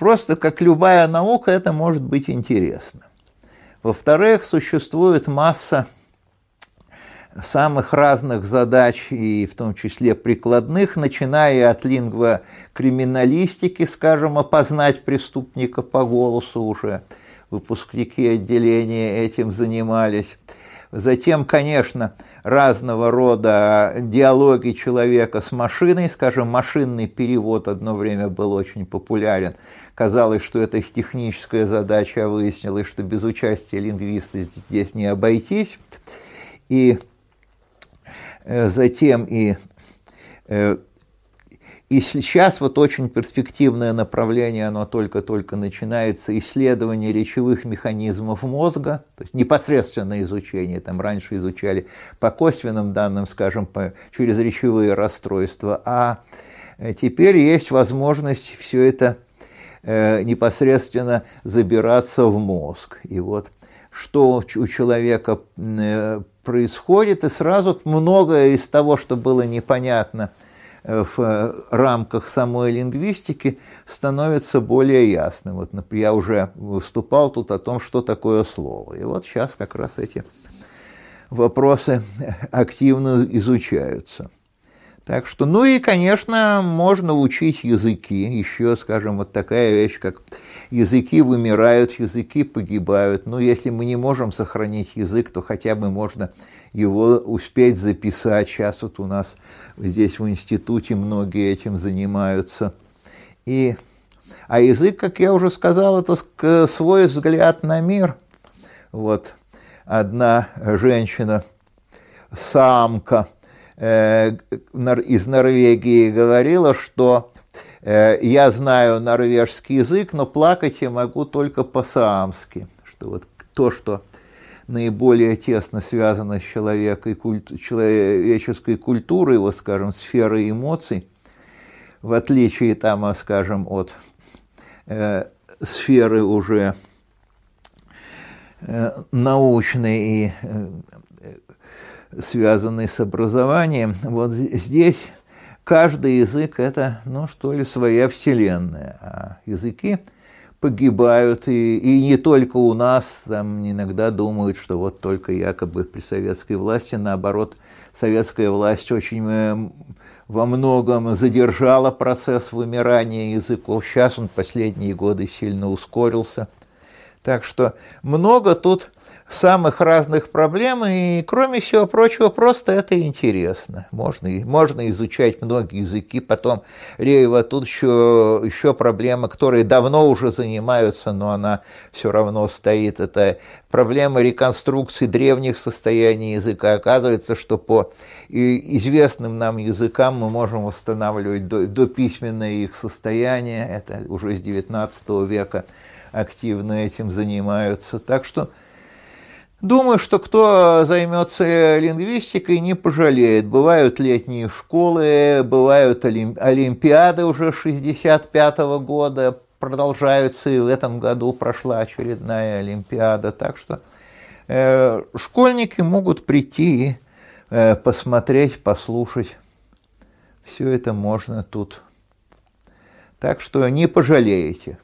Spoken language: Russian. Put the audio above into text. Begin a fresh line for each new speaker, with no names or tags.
просто как любая наука это может быть интересно. Во-вторых, существует масса самых разных задач, и в том числе прикладных, начиная от лингвокриминалистики, скажем, опознать преступника по голосу уже, выпускники отделения этим занимались. Затем, конечно, разного рода диалоги человека с машиной, скажем, машинный перевод одно время был очень популярен. Казалось, что это техническая задача, а выяснилось, что без участия лингвиста здесь не обойтись. И Э, затем и, э, и сейчас вот очень перспективное направление, оно только-только начинается, исследование речевых механизмов мозга, то есть непосредственное изучение, там раньше изучали по косвенным данным, скажем, по, через речевые расстройства, а э, теперь есть возможность все это непосредственно забираться в мозг. И вот что у человека происходит, и сразу многое из того, что было непонятно э, в э, рамках самой лингвистики, становится более ясным. Вот я уже выступал тут о том, что такое слово. И вот сейчас как раз эти вопросы активно изучаются. Так что, ну и, конечно, можно учить языки. Еще, скажем, вот такая вещь, как языки вымирают, языки погибают. Но если мы не можем сохранить язык, то хотя бы можно его успеть записать. Сейчас вот у нас здесь в институте многие этим занимаются. И, а язык, как я уже сказал, это свой взгляд на мир. Вот одна женщина, самка из Норвегии говорила, что Э, я знаю норвежский язык, но плакать я могу только по-саамски. Что вот то, что наиболее тесно связано с человекой, культ, человеческой культурой, вот, скажем, сферой эмоций, в отличие, там, скажем, от э, сферы уже э, научной и э, связанной с образованием, вот здесь каждый язык – это, ну, что ли, своя вселенная. А языки погибают, и, и не только у нас, там иногда думают, что вот только якобы при советской власти, наоборот, советская власть очень э, во многом задержала процесс вымирания языков. Сейчас он последние годы сильно ускорился. Так что много тут самых разных проблем, и, кроме всего прочего, просто это интересно. Можно, можно изучать многие языки, потом Реева тут еще, еще проблема, которые давно уже занимаются, но она все равно стоит, это проблема реконструкции древних состояний языка. Оказывается, что по известным нам языкам мы можем восстанавливать до письменное их состояние, это уже с XIX века активно этим занимаются. Так что Думаю, что кто займется лингвистикой, не пожалеет. Бывают летние школы, бывают олимпиады уже 65 -го года, продолжаются, и в этом году прошла очередная олимпиада. Так что э, школьники могут прийти и э, посмотреть, послушать. Все это можно тут. Так что не пожалеете.